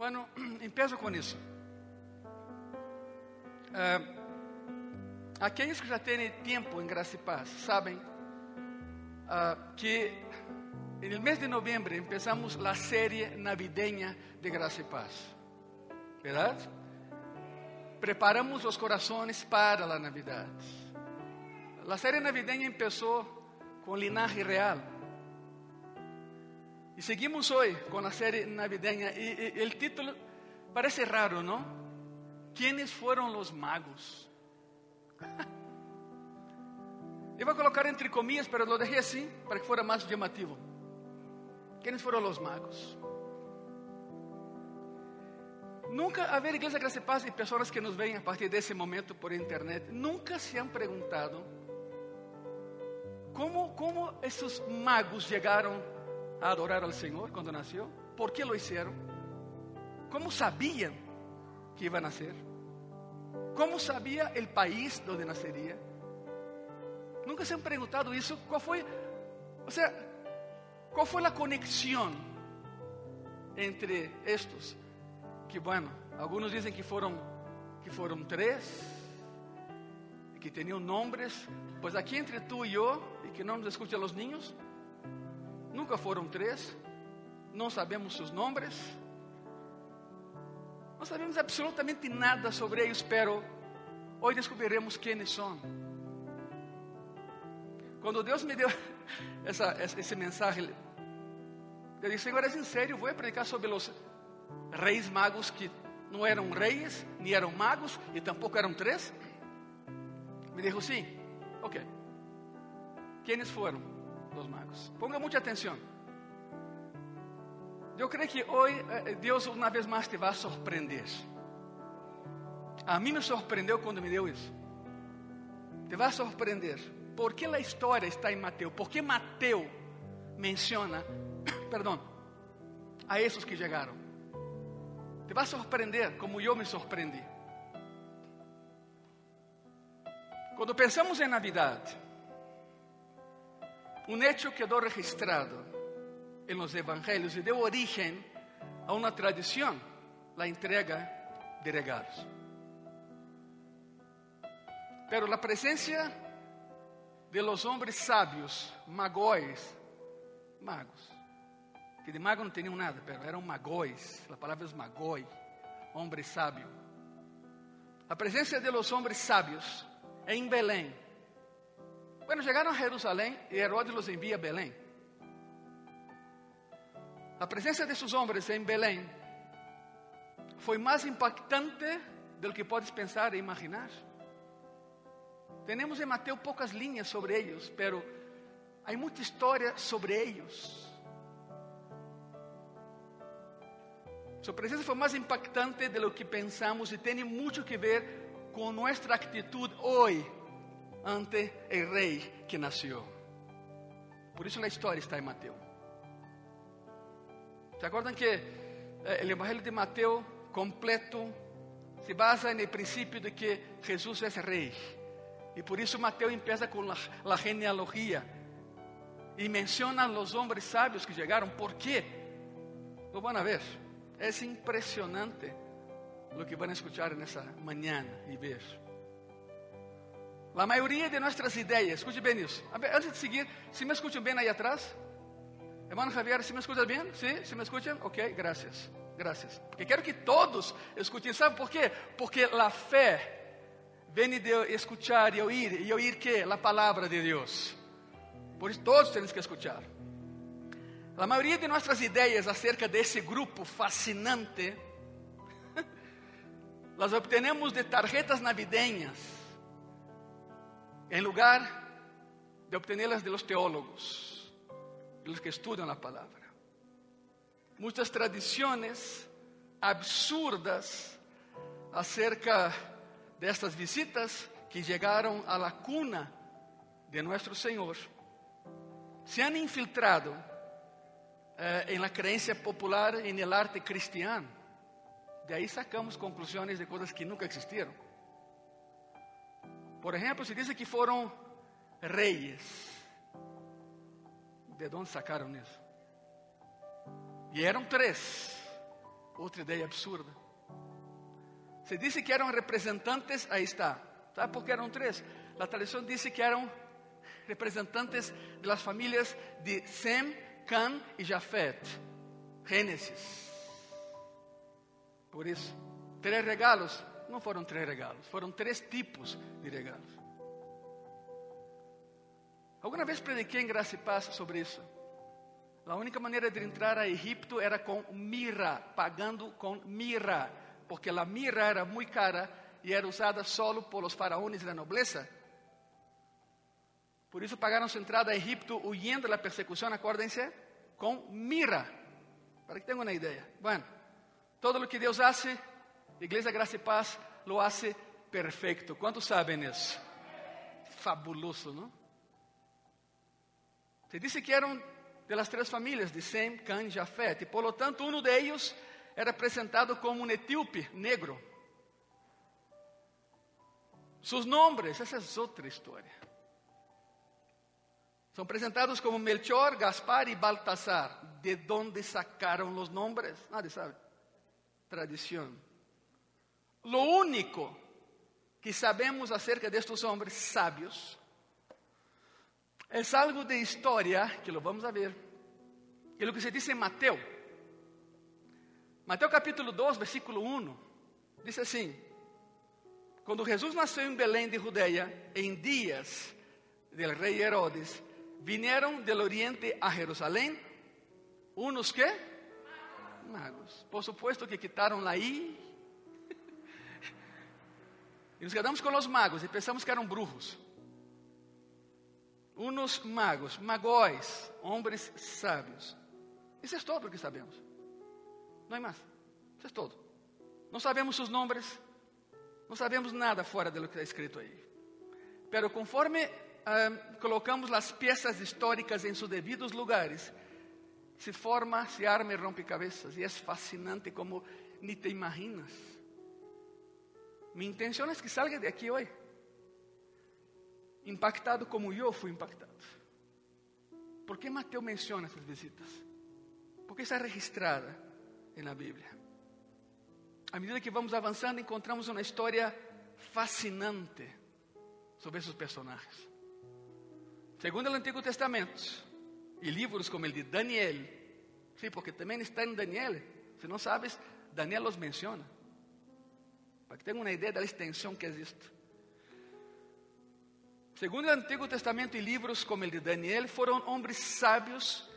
Bueno, empiezo com isso. Ah, aqueles que já têm tempo em Graça e Paz sabem ah, que no mês de novembro empezamos a série navideña de Graça e Paz. ¿Verdade? Preparamos os corações para a Navidad. A série navideña começou com Linaje Real. E seguimos hoje com a série navideña. E, e o título parece raro, não? ¿Quiénes foram os magos? Eu vou colocar entre comillas, pero lo dejé assim para que fuera mais llamativo. ¿Quiénes foram os magos? Nunca, a ver, Igreja Graça e Paz e pessoas que nos veem a partir desse momento por internet, nunca se han perguntado como, como esses magos chegaram a adorar ao Senhor quando nasceu? Por que lo hicieron? Como sabiam que iba a nascer? Como sabia o país onde nasceria? Nunca se han perguntado isso? Qual foi, ou seja, qual foi a conexão entre estes? Que bueno, alguns dizem que foram que foram três, que tinham nomes, pois aqui entre tu e eu, e que não nos escutem os niños, nunca foram três, não sabemos seus nomes, não sabemos absolutamente nada sobre eles, pero hoje descobriremos quem são. Quando Deus me deu essa, esse mensagem, eu disse: Senhor, é sério, vou predicar sobre os reis magos que não eram reis, nem eram magos e tampouco eram três. Me disse: Sim, ok. Quem foram os magos? Ponga muita atenção. Eu creio que hoje eh, Deus uma vez mais te vai surpreender. A mim me surpreendeu quando me deu isso. Te vai surpreender. Por que a história está em Mateus? Por que Mateus menciona, perdão, a esses que chegaram? Te vai surpreender como eu me surpreendi. Quando pensamos em Navidad, um hecho quedou registrado em los evangelhos e deu origem a uma tradição, a entrega de regalos. Pero a presença de los hombres sabios, magóis, magos, que de mago não tinham nada, pero eram magóis, a palavra é magoi, homem sábio. A presença de los hombres sábios em Belém. Bueno, chegaram a Jerusalém e Herodes los envia a Belém. A presença desses homens em Belém foi mais impactante do que podes pensar e imaginar. Temos em Mateus poucas linhas sobre eles, pero há muita história sobre eles. Sua presença foi mais impactante de lo que pensamos e tem muito que ver com nossa atitude hoje ante o rei que nasceu. Por isso a história está em Mateus. ¿Se acuerdan que eh, el Evangelio de Mateo completo se basa en el principio de que Jesús es rey? Y por eso Mateo empieza con la, la genealogía y menciona a los hombres sabios que llegaron. ¿Por qué? Lo van a ver. Es impresionante lo que van a escuchar en esa mañana y ver. La mayoría de nuestras ideas, escute bem isso. Antes de seguir, se me escutam bem aí atrás? Hermano Javier, ¿se me escucha bien? ¿Sí? ¿Se me escuchan? Ok, gracias. Gracias. Porque quero que todos escutem. ¿Sabe por quê? Porque a fé vem de escuchar e oír. E oír que? A palavra de Deus. Por isso todos temos que escuchar. A maioria de nossas ideias acerca desse grupo fascinante las obtenemos de tarjetas navideñas em lugar de obtenerlas de los teólogos de los que estudiam a palavra. Muitas tradições absurdas acerca destas visitas que chegaram a la cuna de nosso Senhor se han infiltrado eh, en la creencia popular en el arte cristiano. De aí sacamos conclusões de coisas que nunca existiram. Por exemplo, se diz que foram reis de onde sacaram isso? E eram três: Outra ideia absurda. Se disse que eram representantes, aí está. ¿Sabe por que eram três? A tradição disse que eram representantes das famílias de Sem, Can e Jafet. Gênesis. Por isso, três regalos não foram três regalos, foram três tipos de regalos. Alguma vez prediquei em Graça e Paz sobre isso. A única maneira de entrar a Egipto era com mirra, pagando com mirra, porque a mirra era muito cara e era usada solo por os faraones da nobreza. Por isso pagaram sua entrada a Egipto huyendo da persecução, acuérdense, com mirra. Para que tenham uma ideia. Bueno, todo o que Deus hace, Igreja Graça e Paz, lo hace perfeito. Quantos sabem isso? Fabuloso, não? Se disse que eram de las famílias de Sem, Can e Jafet, e por lo tanto, um deles era apresentado como um etíope negro. Sus nombres, essa é outra história. São apresentados como Melchor, Gaspar e Baltasar. De onde sacaram os nomes? Nadie sabe. Tradição. Lo único que sabemos acerca destes homens sábios é algo de história que lo vamos a ver. É o que se diz em Mateus. Mateus capítulo 2, versículo 1, diz assim: Quando Jesus nasceu em Belém de Judeia, em dias del rei Herodes, vieram del oriente a Jerusalém unos que? Magos. Por supuesto que quitaram la I. E nos quedamos com os magos e pensamos que eram brujos. Unos magos, magóis, homens sábios. Isso é todo o que sabemos. Não é mais. Isso é todo. Não sabemos seus nomes. Não sabemos nada fora do que está escrito aí. Pero conforme uh, colocamos as peças históricas em seus devidos lugares, se forma, se arma e rompe-cabeças. E é fascinante como nem te imaginas. Minha intenção é que salga de aqui hoje impactado como eu fui impactado. Por que Mateus menciona essas visitas? Porque está registrada na Bíblia. À medida que vamos avançando, encontramos uma história fascinante sobre esses personagens. Segundo o Antigo Testamento, e livros como o de Daniel, sim, porque também está em Daniel, se não sabes, Daniel os menciona, para que tenham uma ideia da extensão que existe. Segundo o Antigo Testamento e livros como o de Daniel, foram homens sábios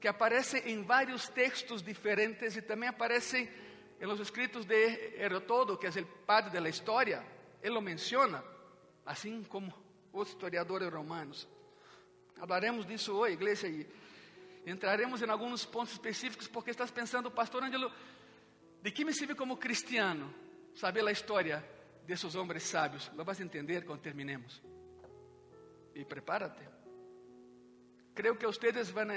que aparecem em vários textos diferentes e também aparecem em los escritos de Herodoto, que é o padre da história. Ele o menciona, assim como os historiadores romanos. Hablaremos disso hoje, igreja, e entraremos em alguns pontos específicos, porque estás pensando, pastor Angelo, de que me serve como cristiano saber a história desses homens sábios? Lo vas a entender quando terminemos. E prepárate. Creio que vocês vão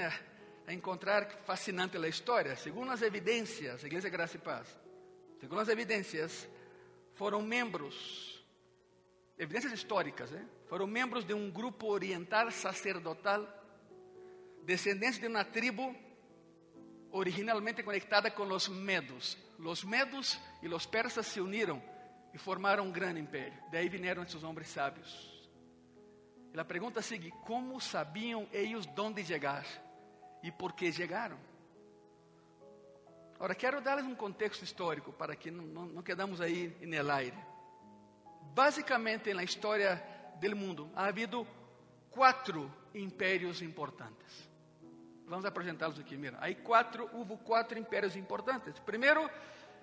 encontrar fascinante a história. Segundo as evidências, Igreja Graça e Paz, segundo as evidências, foram membros, evidências históricas, eh? foram membros de um grupo oriental sacerdotal, descendentes de uma tribo originalmente conectada com os medos. Os medos e os persas se uniram e formaram um grande império. Daí vieram esses homens sábios. E a pergunta sigue: como sabiam eles onde chegar e por que chegaram? Agora, quero dar-lhes um contexto histórico para que não, não, não quedamos aí no aire. Basicamente, na história do mundo, ha havido quatro impérios importantes. Vamos apresentá-los aqui. Mira, aí quatro, houve quatro impérios importantes. Primeiro,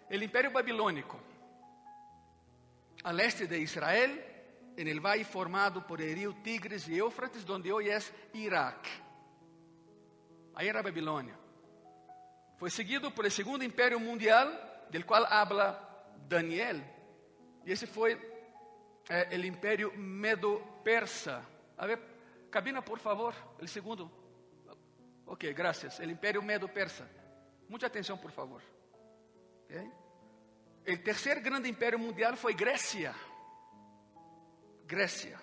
o Império Babilônico, a leste de Israel, en el valle formado por el Tigres y Éufrates, donde hoy es Irak. Ahí era Babilonia. Fue seguido por el segundo imperio mundial, del cual habla Daniel. Y ese fue eh, el medo-persa. A ver, cabina, por favor, el segundo. Ok, gracias. El imperio medo-persa. Mucha atención, por favor. Okay. El tercer grande imperio mundial fue Grecia. Grécia.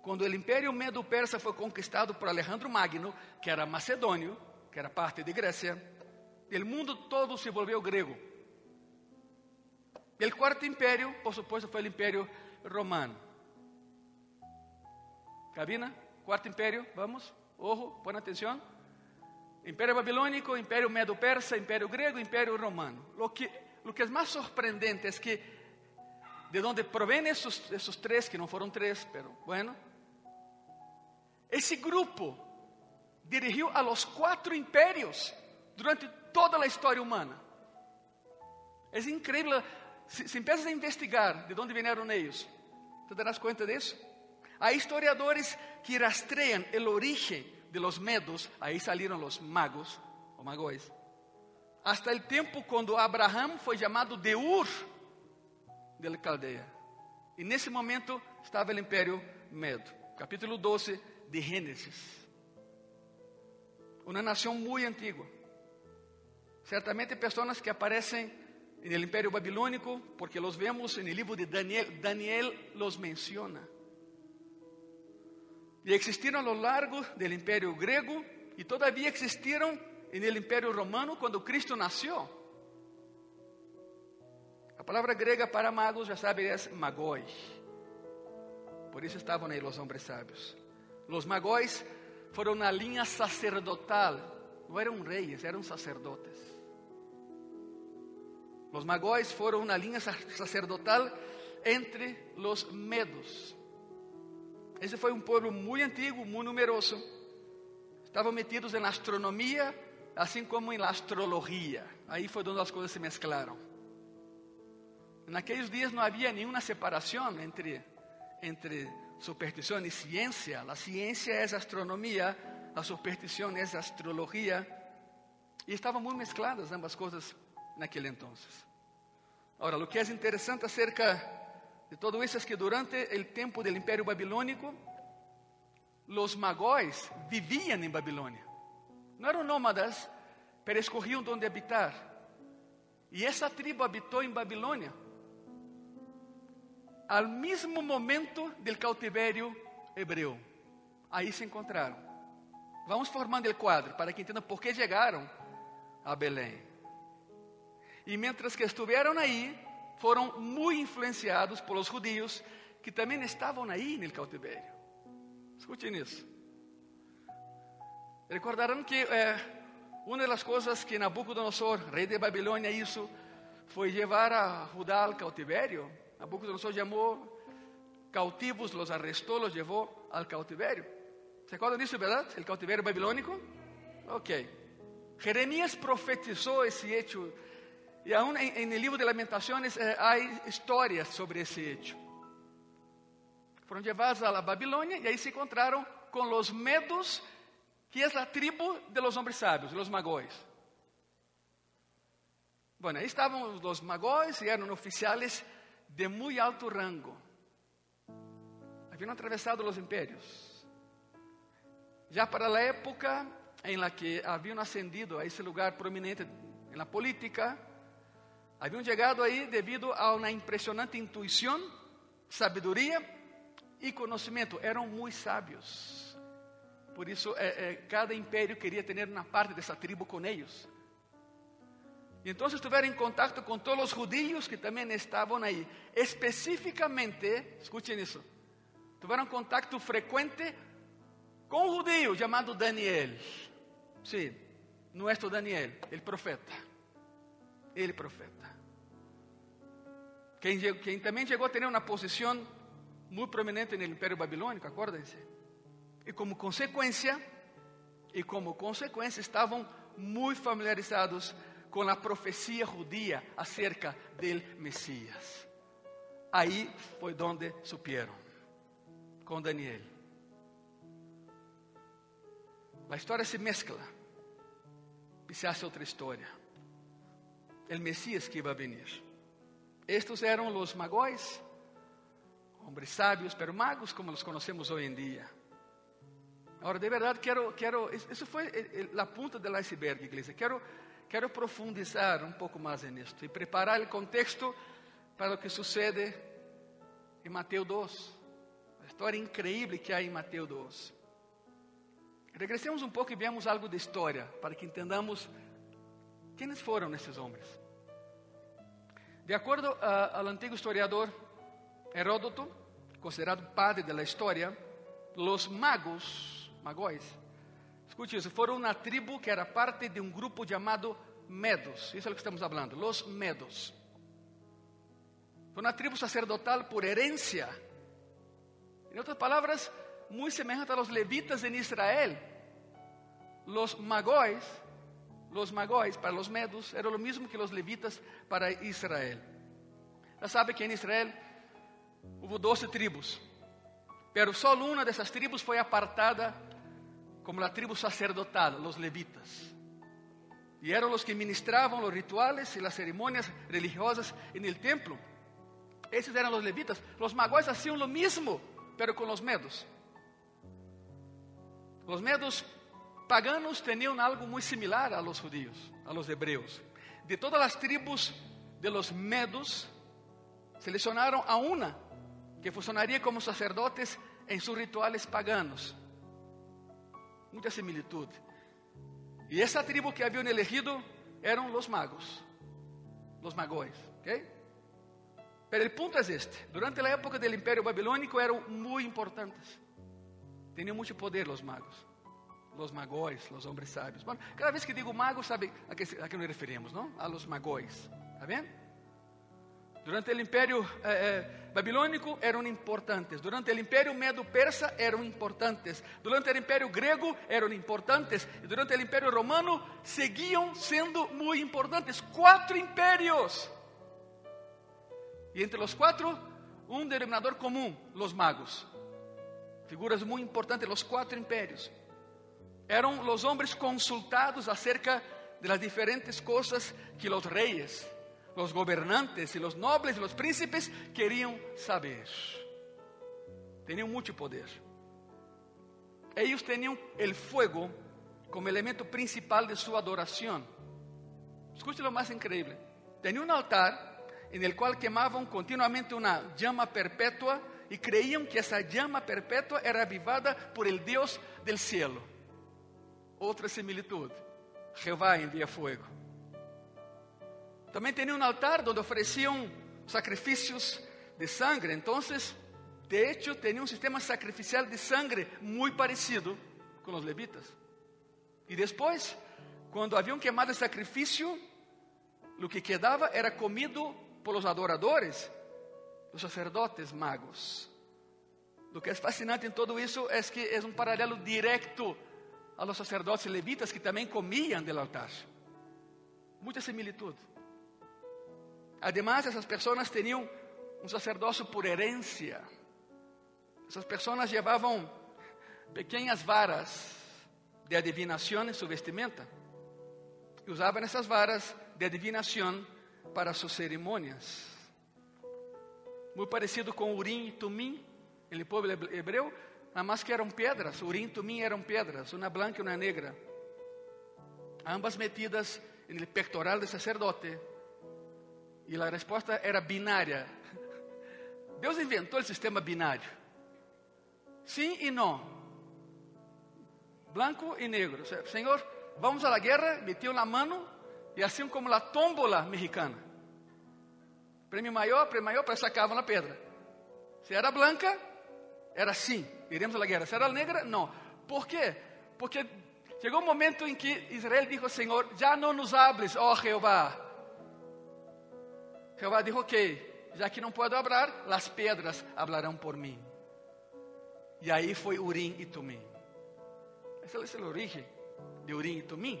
Quando o Império Medo-Persa foi conquistado por Alejandro Magno, que era macedônio, que era parte de Grécia, El mundo todo se volvió griego. El cuarto imperio, por supuesto, fue el imperio romano. Cabina, cuarto imperio, vamos, ojo, pon atención. Imperio babilônico, Império Medo-Persa, Império Grego, Império Romano. Lo que, lo que é mais surpreendente é que de onde provém esses, esses três, que não foram três, pero bueno, esse grupo dirigiu a los quatro impérios durante toda a história humana. É incrível, se, se empiezas a investigar de onde vieram eles, te darás conta disso. Há historiadores que rastreiam o origen de los medos, ahí salieron los magos, o magóis, hasta el tiempo cuando Abraham foi chamado de Ur de la. E nesse momento estava o Império Medo. Capítulo 12 de Gênesis. Uma nação muito antiga. Certamente pessoas que aparecem no Império Babilônico, porque los vemos no livro de Daniel. Daniel los menciona. E existiram a lo largo do Império Grego e todavia existiram no Império Romano quando Cristo nasceu. A palavra grega para magos, já sabe, é magóis. Por isso estavam aí os homens sábios. Os magóis foram na linha sacerdotal. Não eram reis, eram sacerdotes. Os magóis foram na linha sacerdotal entre os medos. Esse foi um povo muito antigo, muito numeroso. Estavam metidos na astronomia, assim como na astrologia. Aí foi onde as coisas se mesclaram. Naqueles dias não havia nenhuma separação entre, entre superstição e ciência. A ciência é astronomia, a superstição é astrologia. E estavam muito mescladas ambas coisas naquele entonces. Agora, o que é interessante acerca de todo isso é que durante o tempo do Império Babilônico, os magóis viviam em Babilônia. Não eram nômadas, mas escorriam onde habitar. E essa tribo habitou em Babilônia. Al mesmo momento do cautiverio hebreu. Aí se encontraram. Vamos formando o quadro para que entendam por que chegaram a Belém. E mientras que estiveram aí, foram muito influenciados pelos judios que também estavam aí no cautiverio. Escutem isso. Recordarão que eh, uma das coisas que Nabucodonosor, rei de Babilônia, hizo foi levar a Judá ao cautiverio. Nabucodonosor chamou cautivos, los arrestou, los levou ao cautiverio. ¿Se acuerdan disso, verdade? O cautiverio babilônico? Ok. Jeremias profetizou esse hecho e aún en el libro de Lamentações eh, há histórias sobre esse hecho. Foram levados a la Babilônia e aí se encontraram com os medos, que é a tribo de los hombres sábios, los magóis. Bueno, aí estavam os magóis e eram oficiais de muito alto rango. Haviam atravessado os impérios. Já para a época em la que haviam ascendido a esse lugar prominente na política, haviam chegado aí devido a uma impressionante intuição, sabedoria e conhecimento. Eram muito sábios. Por isso, eh, eh, cada império queria ter uma parte dessa tribo com eles. E então estiveram em contato com todos os judios que também estavam aí. Especificamente, escutem isso, tiveram contato frequente com um judío chamado Daniel. Sim, nosso Daniel, o profeta. Ele profeta. Quem, quem, chegou a ter uma posição muito prominente no Império Babilônico, acordem-se. E como consequência, e como consequência, estavam muito familiarizados com a profecia judia acerca del Messias. Aí foi onde supieron, com Daniel. A história se mescla e se hace outra história. O Messias que vai vir. Estos eram os magóis, homens sábios, pero magos como os conhecemos hoje em dia. Agora, de verdade, quero, quero, isso foi a ponta do iceberg, igreja. Quero, quero profundizar um pouco mais nisto e preparar o contexto para o que sucede em Mateus 2. A história incrível que há em Mateus 2. Regressemos um pouco e veamos algo de história para que entendamos Quem foram esses homens? De acordo ao antigo historiador Heródoto, considerado padre da história, os magos, magóis, escute isso, foram uma tribo que era parte de um grupo chamado Medos. Isso é o que estamos falando, los Medos. Foi uma tribo sacerdotal por herência. Em outras palavras, muito semelhante a los levitas em Israel. Los magóis, los magóis para los medos, era o mesmo que los levitas para Israel. Já sabe que em Israel houve 12 tribos, pero só uma dessas tribos foi apartada como a tribo sacerdotal, los levitas. E eram os que ministravam os rituales e as cerimônias religiosas en el templo. Esses eram os levitas. Os magóis hacían lo mismo, pero com os medos. Os medos paganos tinham algo muito similar a los judíos, a los hebreos. De todas as tribos de los medos, selecionaram a uma que funcionaria como sacerdotes em seus rituales paganos. Muita similitud. E essa tribo que haviam elegido eram os magos, os magóis, ¿ok? Pero el punto es este: durante la época del Imperio Babilónico eram muito importantes. Tinham muito poder os magos, os magóis, os homens sábios. Bueno, cada vez que digo mago, sabe a que, a que nos referimos, não? A los magóis. ¿Está bem? Durante o Império eh, eh, Babilônico eram importantes. Durante o Império Medo-Persa eram importantes. Durante o Império Grego eram importantes. E durante o Império Romano seguiam sendo muito importantes. Quatro impérios. E entre os quatro, um denominador comum: os magos. Figuras muito importantes, os quatro impérios. Eram os homens consultados acerca de las diferentes coisas que os reis, os governantes, e os nobles e os príncipes queriam saber. Tinham muito poder. Eles tinham o fuego como elemento principal de sua adoração. Escute lo mais incrível. Tinha um altar en el cual quemaban continuamente una llama perpetua y creían que esa llama perpetua era avivada por el Dios del cielo. Otra similitud, Jehová envía fuego. También tenía un altar donde ofrecían sacrificios de sangre. Entonces, de hecho, tenía un sistema sacrificial de sangre muy parecido con los levitas. Y después, cuando habían quemado el sacrificio, lo que quedaba era comido por los adoradores, los sacerdotes magos. Lo que é fascinante em todo isso é que é um paralelo direto a los sacerdotes levitas que também comiam do altar. Muita similitud. Además, essas pessoas tinham um sacerdócio por herência. Essas pessoas levavam pequenas varas de adivinação em sua vestimenta. E usavam essas varas de adivinação para suas cerimônias. Muito parecido com Urim e Tumim, el povo hebreu, mais que eram pedras. Urim e Tumim eram pedras, uma branca e uma negra. Ambas metidas no pectoral do sacerdote. E a resposta era binária. Deus inventou o sistema binário. Sim e não. Branco e negro. Senhor, vamos à guerra, meteu na mão e assim como a tómbola mexicana. Prêmio maior, prêmio maior, para sacavam na pedra. Se era branca, era sim, iremos à guerra. Se era negra, não. Por quê? Porque chegou um momento em que Israel disse ao Senhor: Já não nos hables, ó oh Jeová. Jeová disse: Ok, já que não posso hablar, as pedras hablarão por mim. E aí foi Urim e Tumim. Essa é a origem de Urim e Tumim.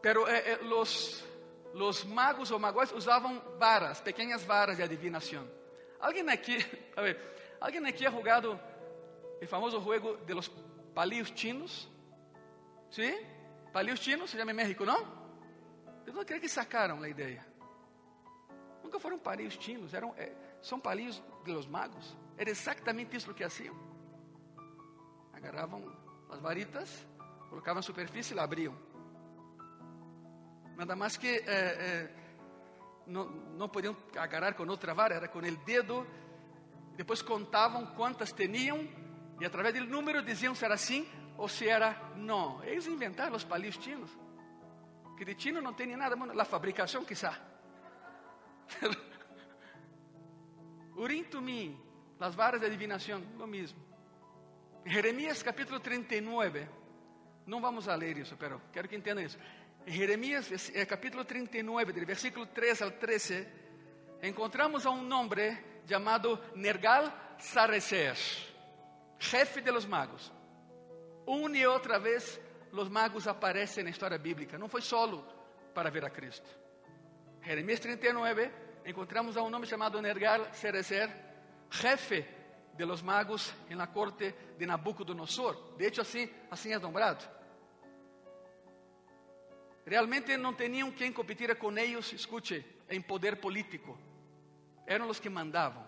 Pero eh, eh, los, los magos ou magóis usavam varas, pequenas varas de adivinação. Alguém aqui, a ver, alguém aqui ha jogado o famoso juego de los palillos chinos? ¿Sí? Palillos chinos se llama em México, não? Eu não creio que sacaram a ideia. Nunca foram palillos chinos, eram, eh, são palillos de los magos. Era exatamente isso que haciam. Agarravam as varitas, colocavam na superfície e abriam. Nada mais que eh, eh, não, não podiam agarrar com outra vara, era com o dedo. Depois contavam quantas tinham e através do número diziam se era sim ou se era não. Eles inventaram os palestinos. Que de chino não tem nada, la fabricação quizá. Urim Tumim, las varas de adivinação, lo mismo. Jeremías capítulo 39, não vamos a ler isso, pero quero que entendam isso. Em Jeremias eh, capítulo 39, do versículo 3 ao 13, encontramos a um nome chamado Nergal Sarecer, jefe de los magos. Uma e outra vez, os magos aparecem na história bíblica. Não foi solo para ver a Cristo. Jeremias 39, encontramos a um nome chamado Nergal Sarecer, jefe de los magos en la corte de Nabucodonosor. De hecho, assim, assim é nombrado. Realmente não tinham quem competira com eles, escute, em poder político. Eram os que mandavam.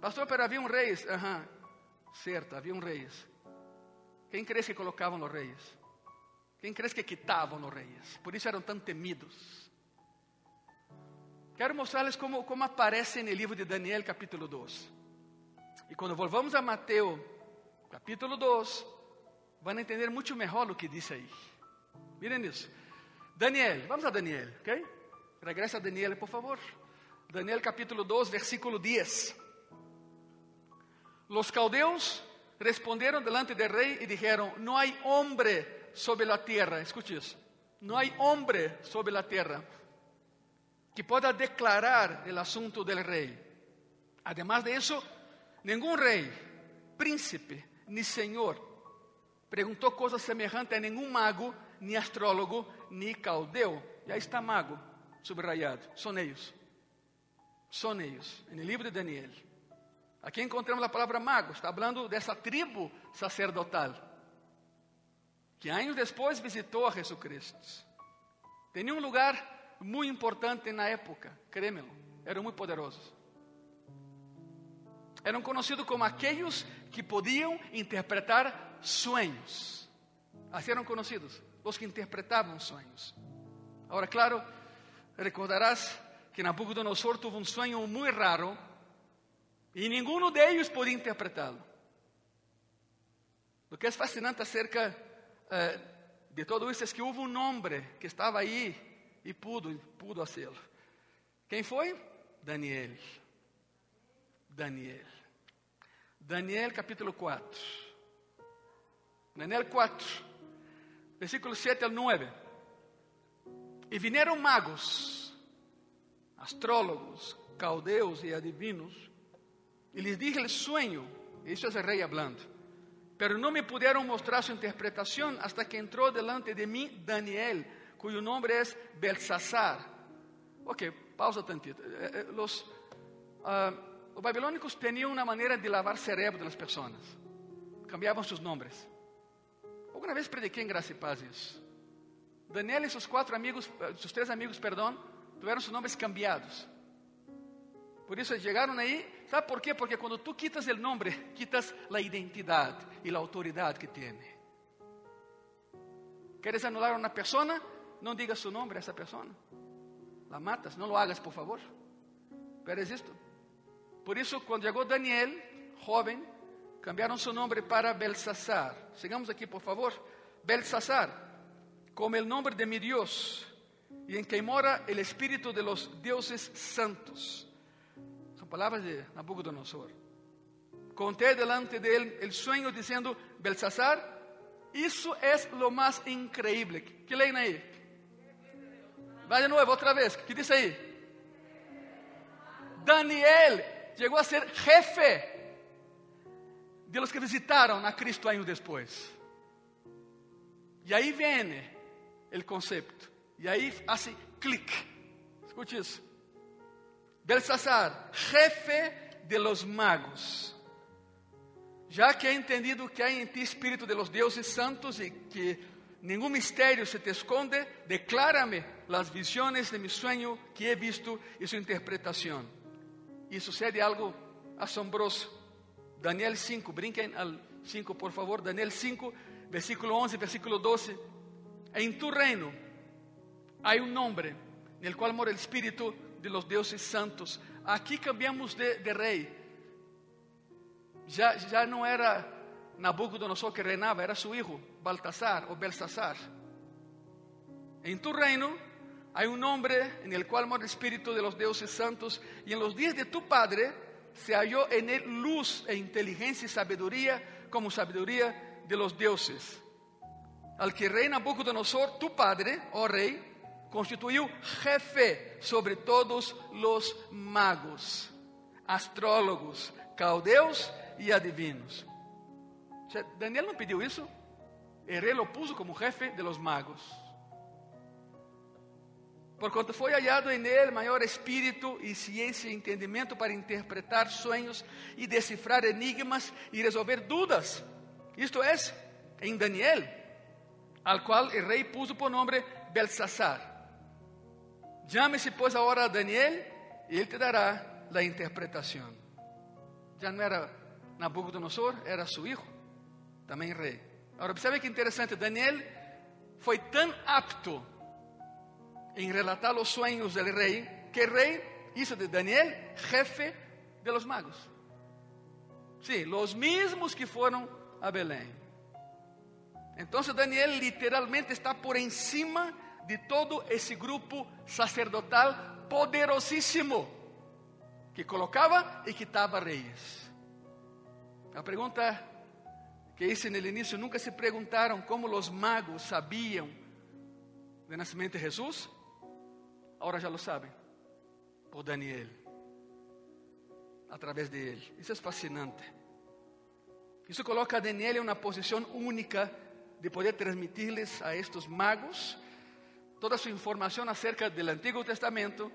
Pastor, pero havia um reis. Aham, certo, havia um reis. Quem crees que colocavam os reis? Quem crees que quitavam os reis? Por isso eram tão temidos. Quero mostrar-lhes como, como aparece no livro de Daniel, capítulo 2. E quando volvamos a Mateus, capítulo 2, vão entender muito melhor o que diz aí. Miren isso. Daniel, vamos a Daniel, ok? Regresa a Daniel, por favor. Daniel capítulo 2, versículo 10. Los caldeus responderam delante del rei e dijeron: Não há homem sobre la tierra, escute isso. Não há homem sobre la tierra que pueda declarar el asunto del rei. Además de eso, nenhum rei, príncipe, ni senhor perguntou coisa semelhante a nenhum mago ni astrólogo, ni caldeu. E aí está mago, subrayado. São eles. Eles. No livro de Daniel. Aqui encontramos a palavra mago. Está falando dessa tribo sacerdotal. Que anos depois visitou a Jesus Cristo. Tinha um lugar muito importante na época, créemelo. Eram muito poderosos. Eram conhecidos como aqueles que podiam interpretar sonhos. Assim eram conhecidos os que interpretavam sonhos. Agora, claro, recordarás que Nabucodonosor teve um sonho muito raro e nenhum deles podia interpretá-lo. O que é fascinante acerca eh, de todo isso é que houve um homem que estava aí e pudo, pudo fazê-lo. Quem foi? Daniel. Daniel. Daniel capítulo 4. Daniel 4 versículo 7 al 9. E vieram magos, astrólogos, caldeus e adivinos, e lhes dije el sueño, isso é o rei hablando, pero não me puderam mostrar sua interpretação hasta que entrou delante de mim Daniel, cuyo nome é Belsasar. Ok, pausa tantito. Eh, eh, los, uh, os babilônicos tinham uma maneira de lavar cerebro das pessoas. Cambiavam seus nomes. Alguma vez prediquei em Graça e Paz isso. Daniel e seus quatro amigos, eh, seus três amigos, perdão, tiveram seus nomes cambiados. Por isso chegaram aí, sabe por quê? Porque quando tu quitas o nome, quitas a identidade e a autoridade que tem. Queres anular uma pessoa? Não digas seu nome a essa pessoa. La matas, não lo hagas, por favor. Queres isto? Por isso, quando chegou Daniel, jovem, cambiaram seu nome para Belsasar. Sigamos aqui, por favor. Belsasar, como o nome de mi Deus, e em quem mora o espírito de los deuses santos. São palavras de Nabucodonosor. Conté delante de él el sueño dizendo: Belsasar, isso é lo mais increíble. Que leem aí? Vai de novo, outra vez. que diz aí? Daniel chegou a ser jefe de los que visitaram a Cristo anos depois. E aí vem o conceito. E aí hace clic. Escute isso. Belsasar, jefe de los magos. Já que he entendido que há em ti espírito de los deuses santos e que nenhum mistério se te esconde, declárame las visiones de mi sueño que he visto e sua interpretação. E sucede algo asombroso. Daniel 5, brinquem al 5, por favor. Daniel 5, versículo 11, versículo 12. En tu reino hay un nombre en el cual mora el espíritu de los dioses santos. Aquí cambiamos de, rey. Ya, ya no era Nabucodonosor que reinaba, era su hijo, Baltasar o Belsasar. En tu reino hay un nombre en el cual mora el Espíritu de los dioses santos y en los días de tu Padre se halló en él luz e inteligencia y sabiduría como sabiduría de los dioses. Al que rey Nabucodonosor, tu padre, oh rey, constituyó jefe sobre todos los magos, astrólogos, caldeus e adivinos. Daniel não pediu isso? El rei lo puso como jefe de los magos. Por foi hallado em ele maior espírito e ciência e entendimento para interpretar sonhos e decifrar enigmas e resolver dúvidas. Isto é, em Daniel, al qual o rei puso por nome Belsasar. Llame-se, pois, agora a Daniel e ele te dará a interpretação. Já não era Nabucodonosor, era seu filho, também rei. Agora, observe que interessante, Daniel foi tão apto em relatar os sonhos do rei, que o rei hizo de Daniel jefe de los magos. Sí, los mismos que foram a Belém. Então, Daniel literalmente está por encima de todo esse grupo sacerdotal poderosíssimo que colocava e quitava reis. A pergunta que hice no início: nunca se perguntaram como os magos sabiam do nascimento de Jesus? Agora já lo sabem, por Daniel, através de ele. Isso é fascinante. Isso coloca a Daniel em uma posição única de poder transmitir-lhes a estes magos toda a sua informação acerca do Antigo Testamento,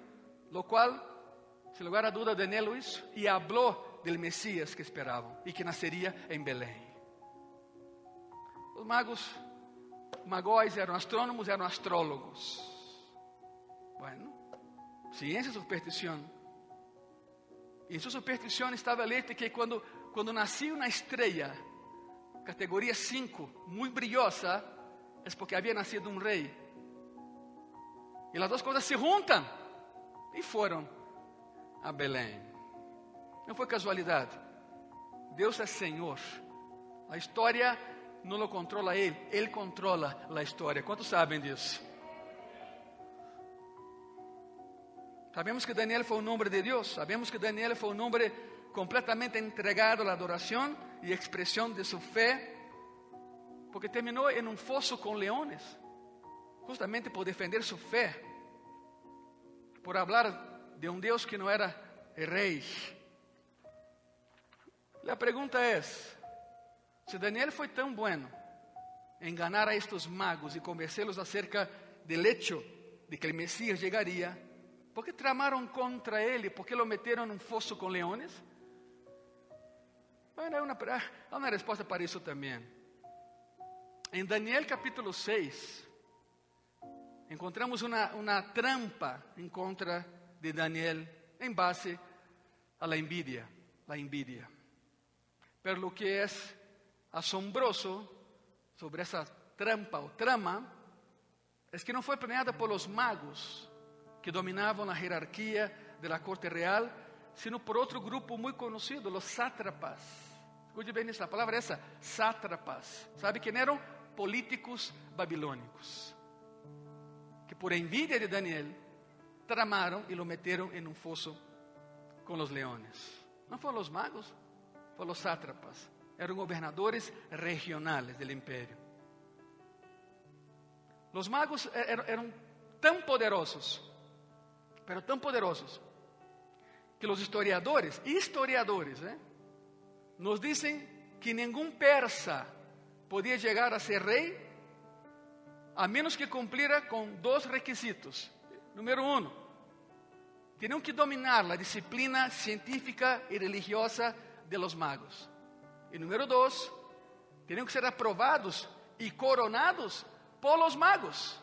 lo qual, sem lugar a dúvida, Daniel lo hizo e falou del Messias que esperavam e que nasceria em Belém. Os magos, magóis eram astrônomos, eram astrólogos. Bueno, ciência superstição. E sua superstição estava leite que quando, quando nascia uma estrela, categoria 5, muito brilhosa, é porque havia nascido um rei. E as duas coisas se juntam e foram a Belém. Não foi casualidade. Deus é Senhor. A história não lo controla Ele, Ele controla a história. Quantos sabem disso? Sabemos que Daniel foi um homem de Deus, sabemos que Daniel foi um homem completamente entregado à adoração e expressão de sua fé, porque terminou em um fosso com leões, justamente por defender sua fé, por falar de um Deus que não era rei. A pergunta é: se Daniel foi tão bueno em enganar a estes magos e convencê-los acerca do hecho de que o Messias chegaria, ¿Por qué tramaron contra él? ¿Por qué lo metieron en un foso con leones? Bueno, hay una, para eso también. En Daniel capítulo 6, encontramos una, una trampa en contra de Daniel en base la envidia, la envidia. Pero lo que es asombroso sobre esa trampa o trama es que no fue planeada por los magos, que dominavam a hierarquia da corte real, sino por outro grupo muito conhecido, os sátrapas. Escute bem isso, a palavra é essa, sátrapas. Sabe quem eram? Políticos babilônicos. Que por envidia de Daniel, tramaram e lo meteram em um fosso com os leões. Não foram os magos, foram os sátrapas. Eram governadores regionais do império. Os magos eram, eram tão poderosos pero tão poderosos, que os historiadores, historiadores, ¿eh? nos dizem que nenhum persa podia chegar a ser rei a menos que cumplira com dois requisitos. Número um, tinham que dominar a disciplina científica e religiosa de los magos. E número dois, tinham que ser aprovados e coronados por los magos.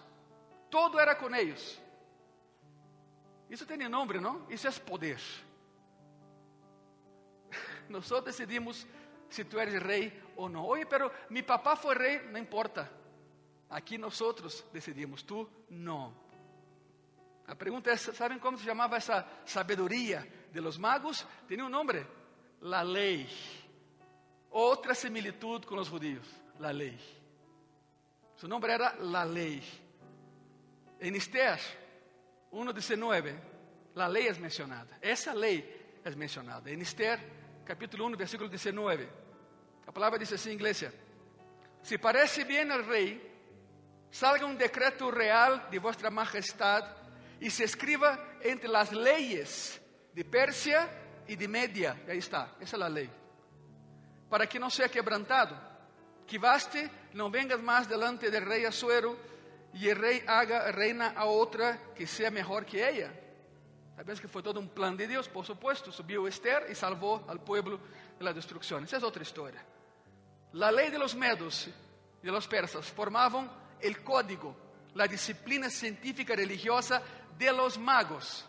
Todo era com eles. Isso tem nome, não? Isso é poder. Nós decidimos se tu eres rei ou não. Oye, pero mi papá foi rei, não importa. Aqui nós decidimos, tu não. A pergunta é: sabem como se chamava essa sabedoria de los magos? Tinha um nome: la lei. Outra similitud com os judíos, la lei. Seu nome era la lei. En Esther 1.19, la ley es mencionada. Esa ley es mencionada. En Esther, capítulo 1, versículo 19. La palabra dice así, iglesia. Si parece bien al rey, salga un decreto real de vuestra majestad y se escriba entre las leyes de Persia y de Media. Ahí está, esa es la ley. Para que no sea quebrantado. Que baste, no vengas más delante del rey Asuero y el rey haga reina a otra que sea mejor que ella. Sabes que fue todo un plan de Dios, por supuesto. Subió Esther y salvó al pueblo de la destrucción. Esa es otra historia. La ley de los medos y de los persas formaban el código, la disciplina científica religiosa de los magos.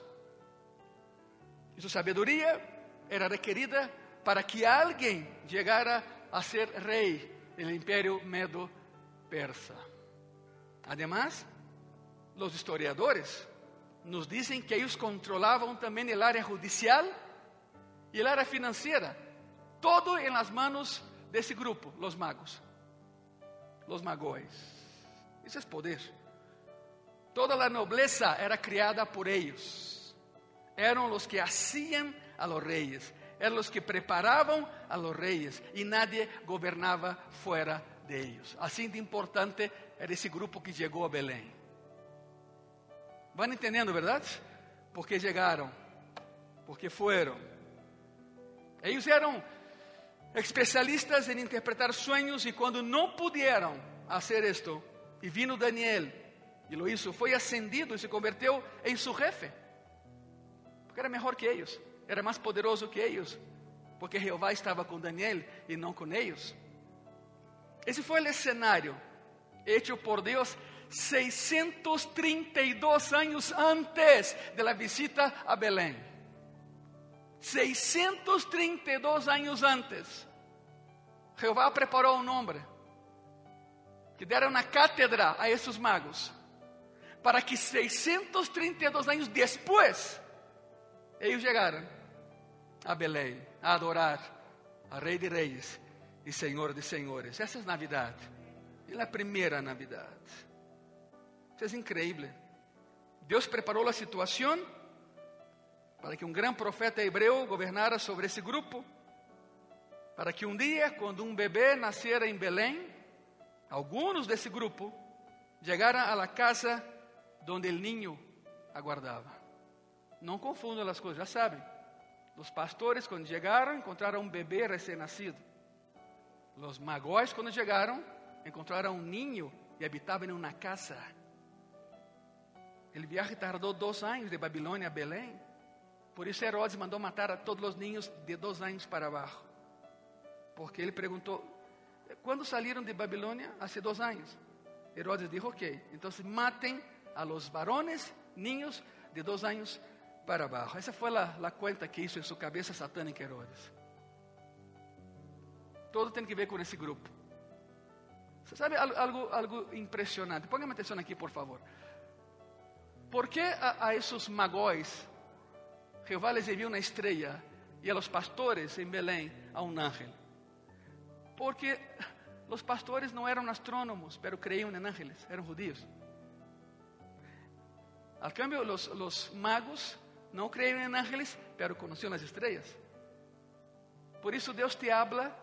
Y su sabiduría era requerida para que alguien llegara a ser rey del imperio medo-persa. Además, los historiadores nos dicen que ellos controlaban también el área judicial y el área financiera, todo en las manos de ese grupo, los magos, los magóis. Eso es poder. Toda la nobleza era criada por ellos. Eran los que hacían a los reyes, eran los que preparaban a los reyes y nadie gobernaba fuera de ellos. Así de importante era esse grupo que chegou a Belém. Vão entendendo, verdade? Porque chegaram, porque foram. Eles eram especialistas em interpretar sonhos e quando não puderam fazer isto, e vino Daniel e lo hizo, foi ascendido e se converteu em seu jefe. Porque era melhor que eles, era mais poderoso que eles, porque Jeová estava com Daniel e não com eles. Esse foi o cenário hecho por Dios 632 años antes de la visita a Belén. 632 años antes, Jehová preparó un hombre que diera una cátedra a esos magos, para que 632 años después ellos llegaran a Belén a adorar al Rey de Reyes y Señor de Señores. Esa es Navidad. É a primeira Navidad. Isso é increíble. Deus preparou a situação para que um grande profeta hebreu governara sobre esse grupo, para que um dia, quando um bebê nascera em Belém, alguns desse grupo chegaram à casa onde o niño aguardava. Não confundam as coisas, já sabem. Os pastores, quando chegaram, encontraram um bebê recém-nascido. Os magóis, quando chegaram, encontraram um ninho e habitavam em uma casa. O viaje tardou dois anos de Babilônia a Belém. Por isso Herodes mandou matar a todos os ninhos de dois anos para baixo. Porque ele perguntou: quando saíram de Babilônia? Há dois anos. Herodes disse: ok, então matem a los varones, niños de dois anos para baixo. Essa foi a, a conta que hizo em sua cabeça satânica Herodes. Todo tem que ver com esse grupo. Você sabe algo, algo impressionante? Ponga atenção aqui, por favor. ¿Por que a, a esos magóis Jehová les envió una estrella y a los pastores en Belén a un ángel? Porque los pastores no eran astrónomos, pero creían en ángeles, eran judíos. Al cambio, los, los magos no creían en ángeles, pero conocían las estrellas. Por eso Dios te habla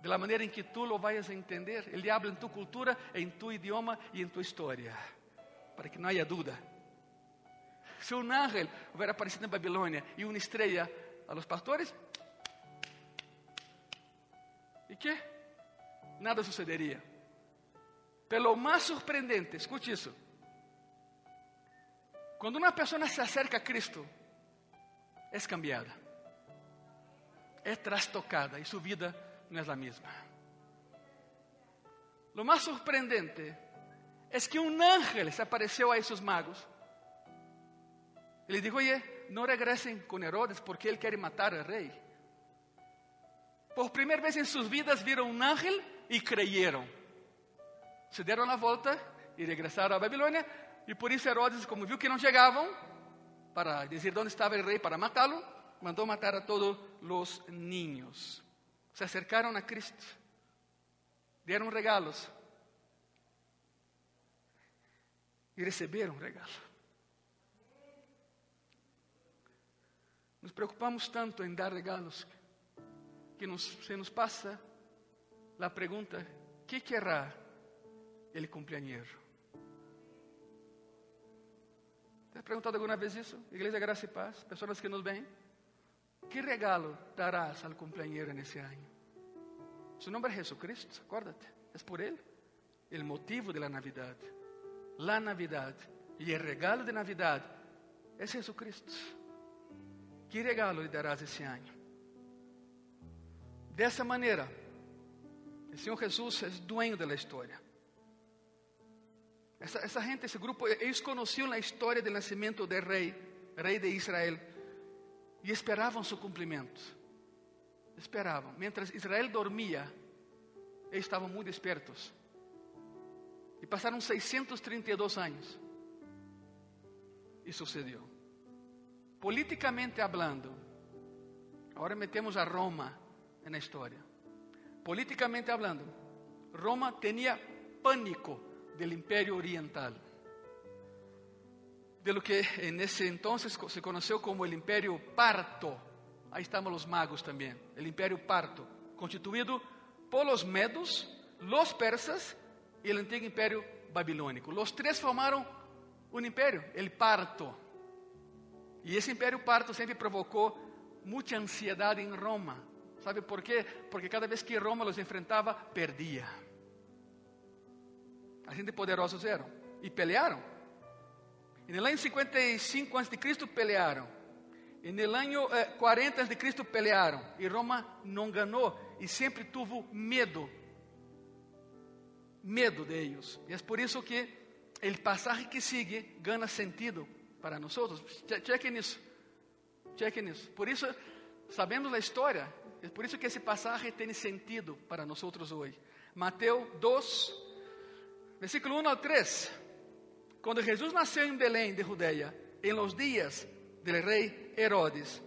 de la manera en que tú lo vayas a entender. Ele habla en tu cultura, en tu idioma y en tu historia, para que no haya duda. Se um ángel hubiera aparecido em Babilônia e uma estrela a los pastores, ¿y qué? Nada sucederia. Pelo mais surpreendente, escute isso. Quando uma pessoa se acerca a Cristo, é cambiada, é trastocada e sua vida no es la misma. Lo más sorprendente es que un ángel se apareció a esos magos y les dijo, oye, no regresen con Herodes porque él quiere matar al rey. Por primera vez en sus vidas vieron un ángel y creyeron. Se dieron la vuelta y regresaron a Babilonia. Y por eso Herodes, como vio que no llegaban, para decir dónde estaba el rey para matarlo, mandó matar a todos los niños se acercaram a Cristo, deram regalos. e receberam o regalo. Nos preocupamos tanto em dar regalos que nos, se nos passa a pergunta: que querrá ele cumpleañero? ¿Te has perguntado alguma vez isso? Igreja Graça e Paz, pessoas que nos veem. Que regalo darás al cumpleañero nesse ano? Su nome é Jesucristo, acuérdate, é por Ele, o motivo de la Navidad. La Navidad e o regalo de Navidad é Jesucristo. Que regalo lhe darás esse ano? Dessa maneira, o Senhor Jesus é dueño da história. Essa, essa gente, esse grupo, eles conheciam a história do nascimento do rei, rei de Israel, e esperavam seu cumprimento. Esperavam. Mientras Israel dormia, eles estavam muito espertos. E passaram 632 anos. E sucedeu. Politicamente hablando, agora metemos a Roma na história. Politicamente hablando, Roma tinha pânico del Imperio Oriental, de lo que en ese entonces se conoció como el Imperio Parto. Ahí estamos los magos también, el Imperio Parto, constituido por los medos, los persas y el antiguo Imperio Babilónico. Los tres formaron un imperio, el Parto. Y ese Imperio Parto siempre provocó mucha ansiedad en Roma. ¿Sabe por qué? Porque cada vez que Roma los enfrentaba, perdía. A gente poderosos eram e pelearam. E no ano 55 a.C. pelearam. E no ano eh, 40 a.C. pelearam. E Roma não ganhou e sempre teve medo. Medo de eles. E é por isso que o passagem que sigue ganha sentido para nós. Chequem isso. Chequem isso. Por isso, sabendo a história, é por isso que esse passagem tem sentido para nós hoje. Mateus 2, Versículo 1 al 3. Cuando Jesús nació en Belén de Judea, en los días del rey Herodes,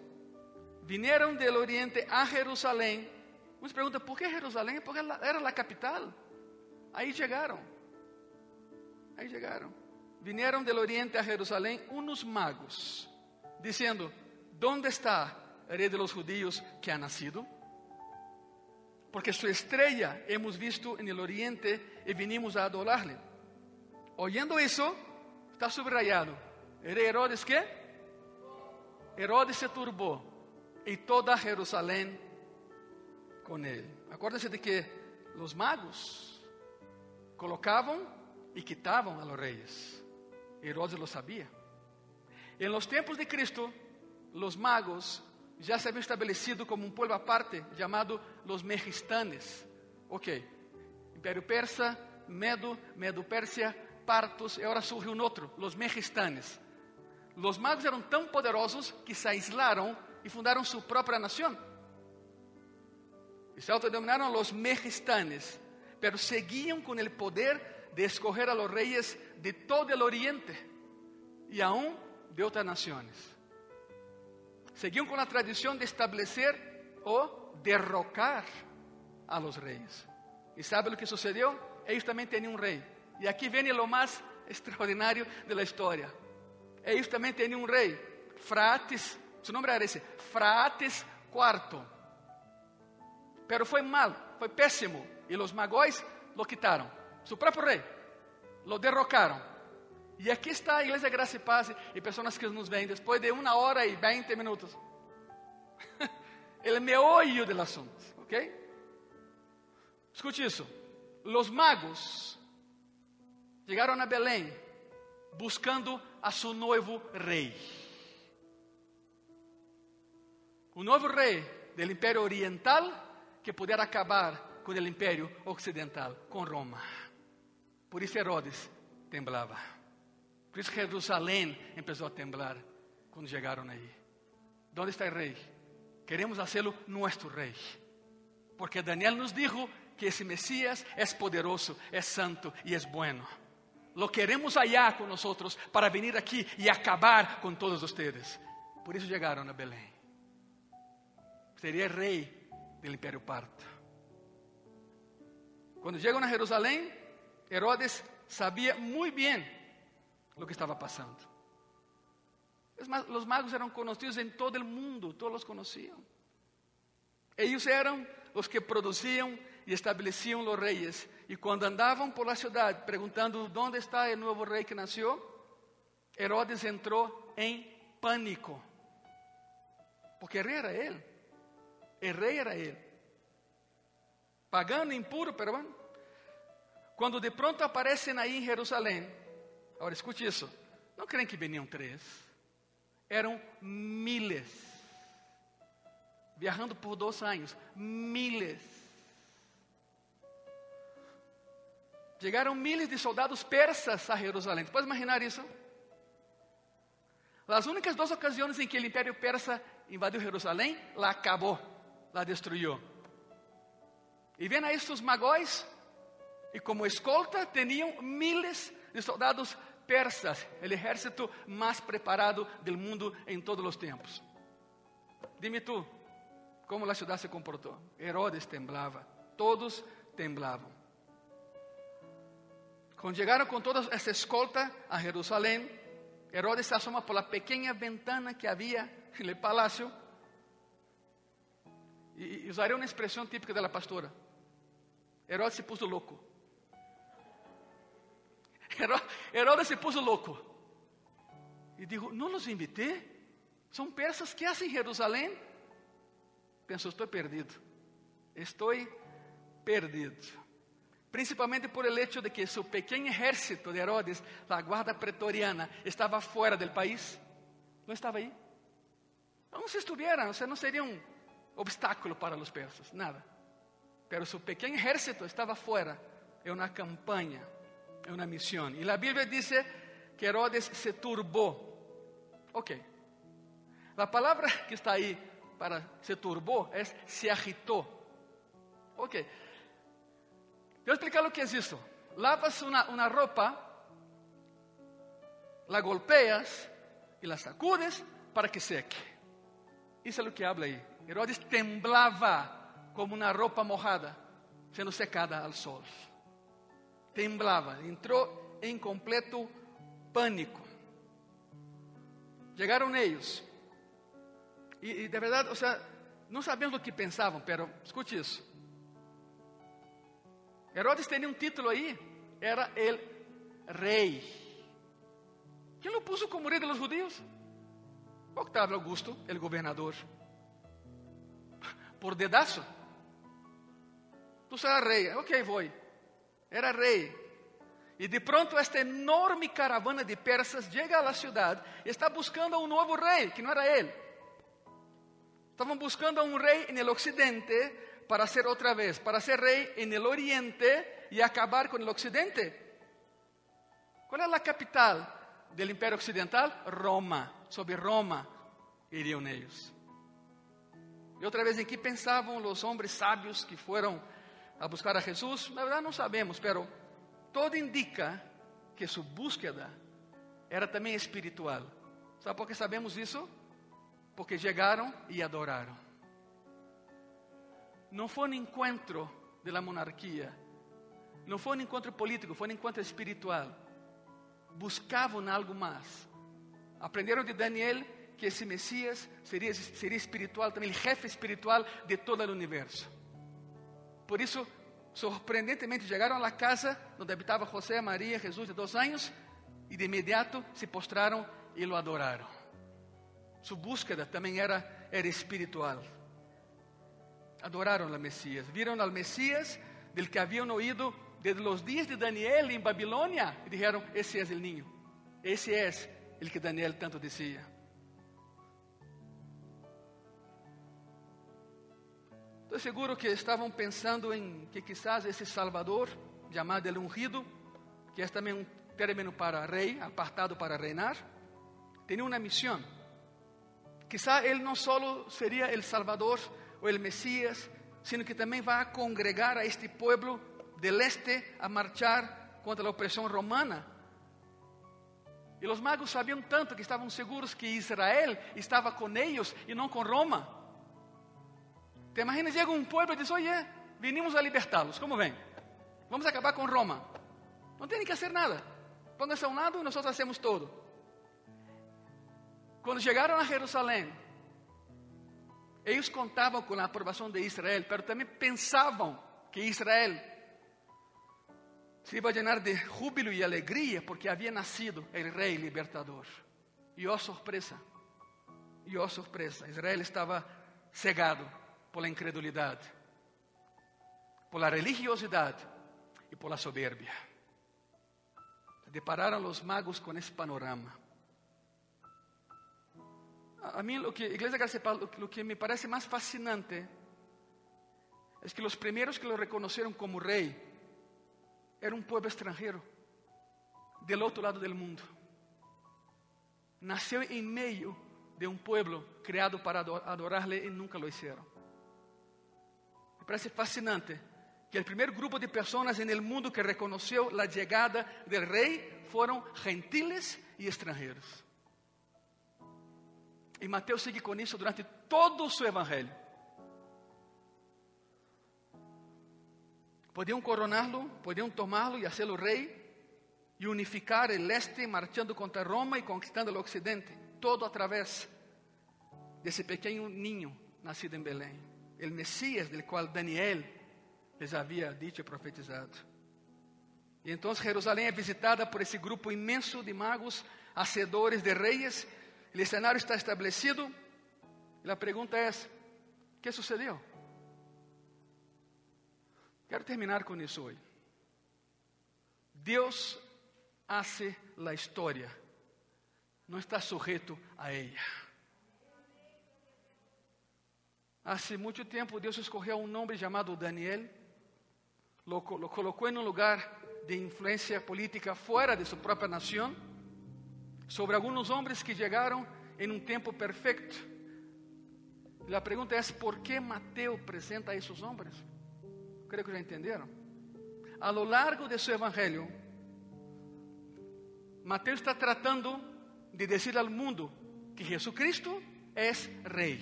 vinieron del oriente a Jerusalén. Uno se pregunta, ¿por qué Jerusalén? Porque era la capital. Ahí llegaron. Ahí llegaron. Vinieron del oriente a Jerusalén unos magos, diciendo, ¿dónde está rey de los judíos que ha nacido? porque su estrella hemos visto en el oriente y vinimos a adorarle. Oyendo eso, está subrayado. ¿Era Herodes qué? Herodes se turbó y toda Jerusalén con él. Acuérdense de que los magos colocaban y quitaban a los reyes. Herodes lo sabía. En los tiempos de Cristo, los magos já se había estabelecido como um povo aparte chamado los Megistanes. Ok, Império Persa, Medo, Medo-Pérsia, Partos, e agora surge um outro, los Megistanes. Los magos eram tão poderosos que se aislaram e fundaram sua própria nação. E se autodenominaram los Megistanes, pero seguiam com o poder de escoger a los reyes de todo el oriente e aún de outras nações. Seguían con la tradición de establecer o derrocar a los reyes. ¿Y sabe lo que sucedió? Ellos también tenían un rey. Y aquí viene lo más extraordinario de la historia. Ellos también un rey, Frates, su nombre era ese, Frates IV. Pero fue mal, fue pésimo. Y los magóis lo quitaron. Su propio rey, lo derrocaron. E aqui está a Igreja Graça e Paz e pessoas que nos veem depois de uma hora e 20 minutos. Ele meollo do assunto, ok? Escute isso. Os magos chegaram a Belém buscando a seu noivo rei. O novo rei do Império Oriental que pudesse acabar com o Império Ocidental, com Roma. Por isso Herodes temblava. Por isso Jerusalém começou a temblar quando chegaram aí. Onde está o rei? Queremos fazê-lo nosso rei. Porque Daniel nos dijo que esse Messias é poderoso, é santo e é bueno. Lo queremos allá com nós para vir aqui e acabar com todos vocês. Por isso chegaram a Belém. Seria rei do Império Parto. Quando chegam a Jerusalém, Herodes sabia muito bem o que estava passando. Os magos eram conhecidos em todo o mundo, todos os conheciam. Eles eram os que produziam e estabeleciam os reis. E quando andavam por la cidade perguntando onde está o novo rei que nasceu, Herodes entrou em pânico. Porque o rei era ele. O rei era ele. Pagano, impuro, pero bueno. Quando de pronto aparecem aí em Jerusalém, agora escute isso, não creem que veniam três, eram miles, viajando por dois anos, miles. Chegaram miles de soldados persas a Jerusalém. Pode imaginar isso? As únicas duas ocasiões em que o Império Persa invadiu Jerusalém, lá acabou, lá destruiu. E vem a estes magóis, e como escolta tinham miles de soldados persas, o exército mais preparado do mundo em todos os tempos. Dime tu, como a cidade se comportou? Herodes temblava, todos temblavam. Quando chegaram com toda essa escolta a Jerusalém, Herodes se asoma por la pequeña ventana que el palacio y, y usaré una expresión típica de la pastora. Herodes se puso louco. Herodes se puso louco. E dijo, não los invité. São persas que hacen Jerusalém. Pensou, estou perdido. Estou perdido principalmente por el hecho de que su pequeño ejército de Herodes, la guarda pretoriana, estaba fuera del país. No estaba ahí. Aún si estuvieran, o sea, no obstáculo para los persas, nada. Pero su pequeño ejército estaba fuera en una campaña, en una misión. Y la Biblia dice que Herodes se turbó. Ok. La palabra que está ahí para se turbó es se agitó. Ok. Vou explicar o que é isso. Lavas uma, uma roupa, la golpeas e la sacudes para que seque. Isso é o que habla aí. Herodes temblava como uma roupa mojada, sendo secada ao sol. Temblava, entrou em completo pânico. Chegaram eles. E, e de verdade, ou seja, não sabemos o que pensavam, pero escute isso. Herodes tinha um título aí, era el rei. Quem lo puso como rei de los judíos? Octavio Augusto, el governador. Por dedaço. Tu serás rei. Ok, vou. Era rei. E de pronto esta enorme caravana de persas chega à cidade e está buscando a um novo rei, que não era ele. Estavam buscando a um rei no ocidente para ser otra vez, para ser en el oriente y acabar con el occidente. ¿Cuál es la capital del imperio occidental? Roma. Sobre Roma irían ellos. Y otra vez, ¿en qué pensaban los hombres sabios que fueron a buscar a Jesús? La verdad no sabemos, pero todo indica que su búsqueda era también espiritual. ¿Sabe por qué sabemos eso? Porque llegaron y adoraron. Não foi um encontro da monarquia, não foi um encontro político, foi um encontro espiritual. Buscavam algo mais. Aprenderam de Daniel que esse Messias seria, seria espiritual, também o jefe espiritual de todo o universo. Por isso, sorprendentemente, chegaram à casa onde habitava José, Maria, Jesus de dois anos, e de imediato se postraram e o adoraram. Sua búsqueda também era, era espiritual adoraron al Mesías, vieron al Mesías del que habían oído desde los días de Daniel en Babilonia y dijeron, ese es el niño, ese es el que Daniel tanto decía. Estoy seguro que estaban pensando en que quizás ese Salvador, llamado el ungido, que es también un término para rey, apartado para reinar, tenía una misión. Quizá él no solo sería el Salvador o el Mesías, sino que também vai congregar a este pueblo del este a marchar contra a opressão romana. E os magos sabiam tanto que estavam seguros que Israel estava com eles e não com Roma. Te imaginas, um povo e diz: Oye, vinimos a libertá-los, como vem? Vamos acabar com Roma. Não tem que fazer nada. pónganse a un lado y nosotros hacemos todo. Cuando llegaron a Jerusalén, ellos contaban con la aprobación de Israel, pero también pensaban que Israel se iba a llenar de júbilo y alegría porque había nacido el rey libertador. Y oh sorpresa, y oh sorpresa, Israel estaba cegado por la incredulidad, por la religiosidad y por la soberbia. Depararon los magos con ese panorama. A mí lo que, Iglesia Gracia lo que me parece más fascinante es que los primeros que lo reconocieron como rey era un pueblo extranjero, del otro lado del mundo. Nació en medio de un pueblo creado para adorarle y nunca lo hicieron. Parece fascinante que el primer grupo de personas en el mundo que reconoció la llegada del rey fueron gentiles y extranjeros. Y Mateo sigue con eso durante todo su evangelio. Podiam coroná-lo, podiam tomá-lo e hacê-lo rei, e unificar o leste, marchando contra Roma e conquistando o ocidente, todo através desse pequeno ninho nascido em Belém, o Messias, del qual Daniel les havia dito e profetizado. E então Jerusalém é visitada por esse grupo imenso de magos, hacedores de reis, o cenário está estabelecido, e a pergunta é: o que sucedeu? Quero terminar com isso hoje. Deus hace a história, não está sujeito a ella. Hace muito tempo Deus escolheu um nome chamado Daniel, lo, lo colocou em um lugar de influência política fora de sua própria nação, sobre alguns homens que chegaram em um tempo perfeito. A pergunta é: por que Mateus apresenta a esses homens? Creio que já entenderam. A lo largo de seu evangelho, Mateus está tratando de dizer ao mundo que Jesucristo é rei.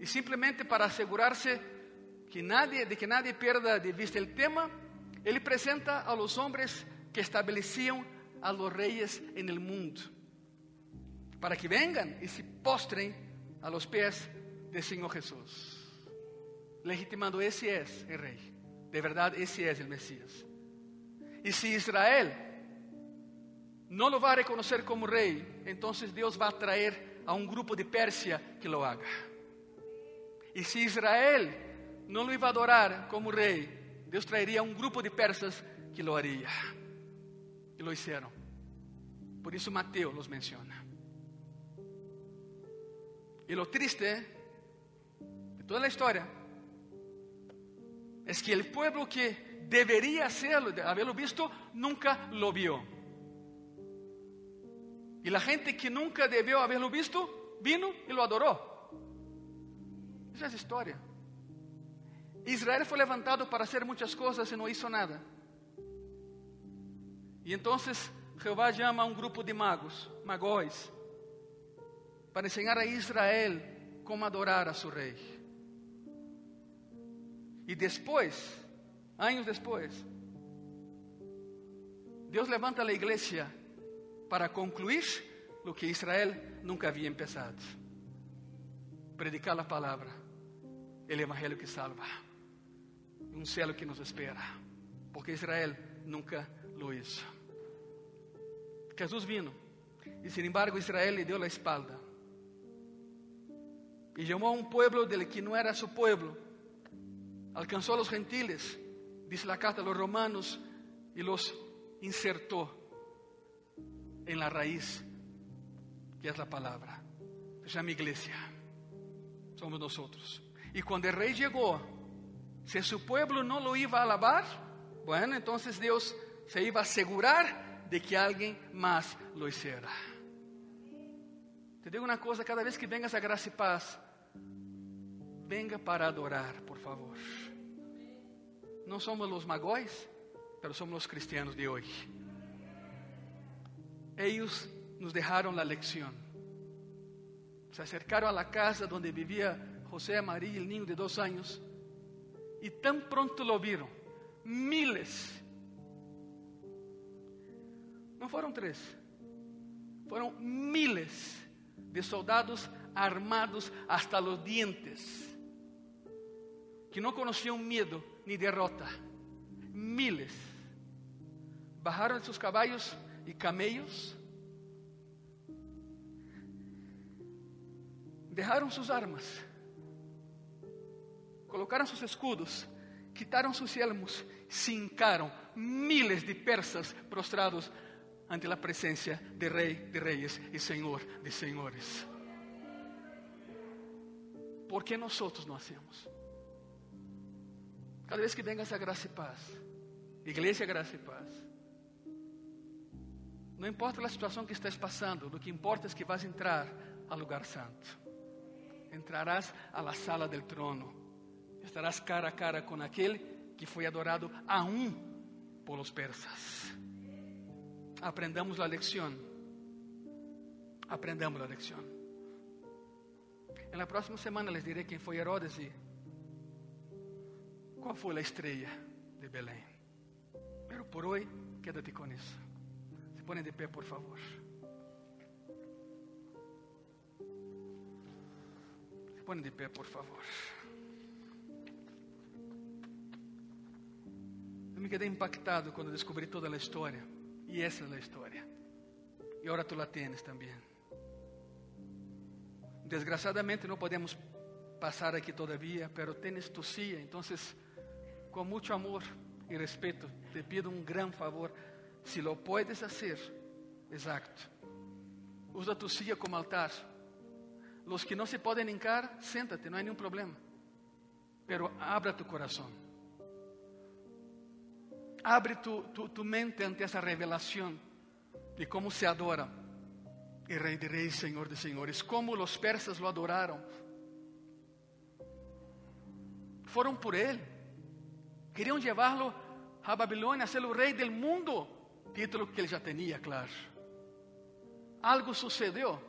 E simplesmente para assegurar-se que nadie, de que nadie perda de vista o tema, ele apresenta a los homens que estabeleciam a los reyes en el mundo, para que vengan e se postrem a los pés del Senhor Jesús legitimando esse é o rei. De verdade, esse é o Messias. E se Israel não lo vai a reconhecer como rei, então Deus vai trazer a um grupo de Pérsia que lo haga. E se Israel não lo iba a adorar como rei, Deus traeria um grupo de persas que lo haria. E lo hicieron. Por isso Mateus los menciona. E lo triste de toda a história es que el pueblo que debería haberlo visto, nunca lo vio. Y la gente que nunca debió haberlo visto, vino y lo adoró. Esa es historia. Israel fue levantado para hacer muchas cosas y no hizo nada. Y entonces Jehová llama a un grupo de magos, magóis, para enseñar a Israel cómo adorar a su rey. E depois, anos depois, Deus levanta a igreja para concluir o que Israel nunca havia começado: predicar a palavra, o evangelho que salva, um céu que nos espera, porque Israel nunca lo hizo. Jesus vino e, sin embargo, Israel lhe deu a espalda e chamou a um pueblo del que não era su pueblo alcanzó a los gentiles, dice la carta a los romanos, y los insertó en la raíz, que es la palabra. Se llama iglesia. Somos nosotros. Y cuando el rey llegó, si su pueblo no lo iba a alabar, bueno, entonces Dios se iba a asegurar de que alguien más lo hiciera. Te digo una cosa, cada vez que vengas a gracia y paz, venga para adorar, por favor. Não somos os magóis, mas somos os cristianos de hoje. Eles nos deixaram a lição. Se acercaram à casa onde vivia José Maria e o niño de dois anos, e tão pronto lo viram, miles. Não foram três, foram miles de soldados armados hasta los dientes, que não conheciam medo ni derrota. Miles. Bajaron de sus caballos y camellos, dejaron sus armas, colocaron sus escudos, quitaron sus elmos, se hincaron miles de persas prostrados ante la presencia de Rey de Reyes y Señor de Señores. ¿Por qué nosotros no hacemos? Cada vez que vengas a graça e paz, igreja graça e paz, não importa a situação que estás passando, o que importa é que vas entrar ao lugar santo. Entrarás a la sala del trono. Estarás cara a cara com aquele que foi adorado aún por los persas. Aprendamos a lição. Aprendamos a lição. Na próxima semana les direi quem foi Herodes e qual foi a estrela de Belém. Pero por hoje, quédate com isso. Se põe de pé, por favor. Se põe de pé, por favor. Me quedei impactado quando descobri toda a história. E essa é a história. E agora tu la tienes também. Desgraciadamente não podemos passar aqui todavía, pero tienes tu silla. Então, com muito amor e respeito, te pido um gran favor. Se lo puedes hacer, exacto. Usa tu silla como altar. Los que não se podem hincar, siéntate, não há nenhum problema. Pero abra tu coração. Abre tu, tu, tu mente ante essa revelação de como se adora el Rey de Reyes, Señor de Señores, como los persas lo adoraron. Fueron por Él. Querían llevarlo a Babilonia, a ser el rey del mundo. Título que Él ya tenía, claro. Algo sucedió.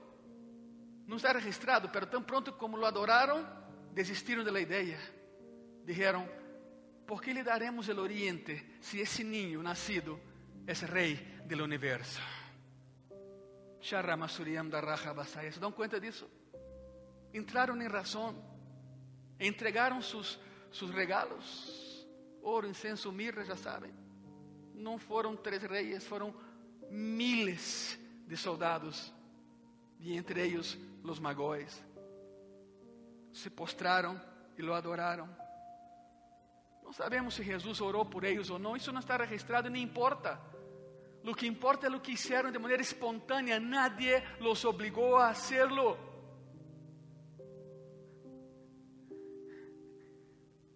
No está registrado, pero tan pronto como lo adoraron, desistieron de la idea. Dijeron, ¿por qué le daremos el oriente si ese niño nacido es rey del universo? ¿Se dan cuenta de eso? Entraron en razón, entregaron sus, sus regalos, oro, incenso, mirra, ya saben. No fueron tres reyes, fueron miles de soldados, y entre ellos los magóis. Se postraron y lo adoraron. No sabemos si Jesús oró por ellos o no, eso no está registrado, ni importa. Lo que importa é o que hicieron de maneira espontânea, nadie los obligou a hacerlo.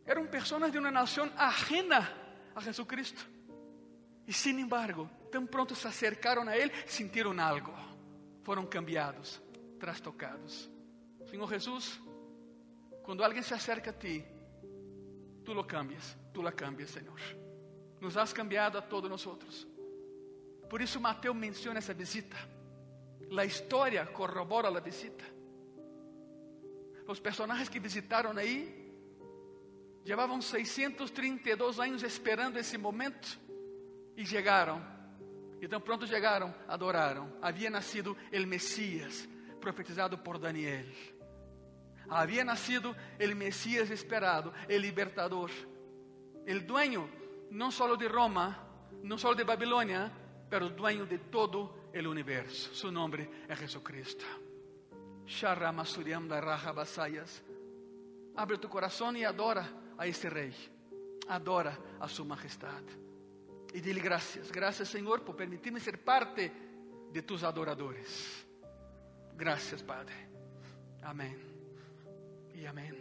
Eram pessoas de uma nação ajena a Jesucristo. E, sin embargo, tão pronto se acercaram a Ele, sentiram algo. Foram cambiados, trastocados. Senhor Jesus, quando alguém se acerca a ti, tu lo cambias, tu la cambias, Senhor. Nos has cambiado a todos nós. Por isso Mateus menciona essa visita. A história corrobora a visita. Os personagens que visitaram aí levavam 632 anos esperando esse momento e chegaram. E tão pronto chegaram, adoraram. Havia nascido o Messias, profetizado por Daniel. Havia nascido o Messias esperado, o libertador, o dueño não só de Roma, não só de Babilônia, pero dueño de todo el universo. Su nombre es Jesucristo. Abre tu corazón y adora a este rey. Adora a su majestad. Y dile gracias. Gracias Señor por permitirme ser parte de tus adoradores. Gracias Padre. Amén. Y amén.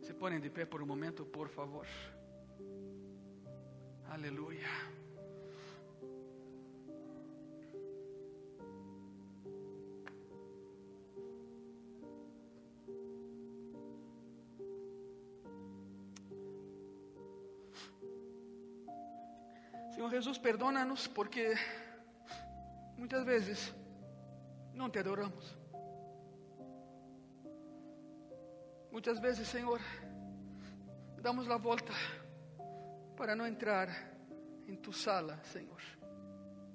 Se ponen de pie por un momento, por favor. Aleluya. Senhor Jesus, perdona-nos porque muitas vezes não te adoramos. Muitas vezes, Senhor, damos a volta para não entrar em tu sala, Senhor.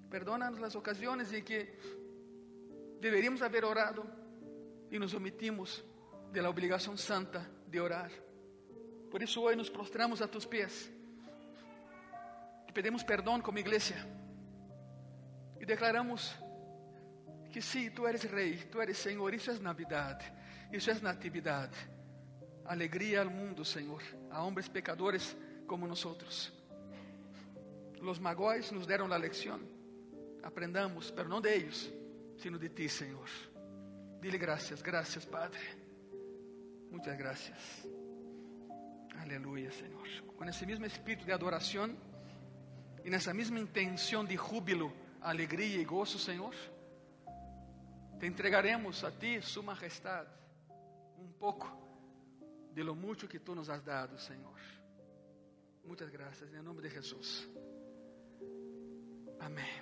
Perdónanos as ocasiões em que deveríamos haver orado e nos omitimos de la obrigação santa de orar. Por isso hoje nos prostramos a tus pés. Te pedimos perdão como igreja. E declaramos que sim, tu eres rei, tu eres Senhor. Isso é Navidade, isso é natividade. Alegria ao mundo, Senhor, a homens pecadores como nós. Los magóis nos deram a lição. Aprendamos, pero não de eles, sino de ti, Senhor. Dile graças, graças, Padre. Muitas graças. Aleluia, Senhor. Com esse mesmo espírito de adoração e nessa mesma intenção de júbilo, alegria e gozo, Senhor, te entregaremos a ti, Sua Majestade, um pouco de lo mucho que tu nos has dado, Senhor. Muitas graças, em nome de Jesus. Amém.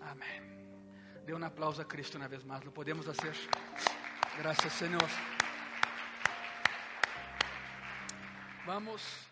Amém. Dê um aplauso a Cristo uma vez mais. Lo podemos fazer. Graças, Senhor. Vamos.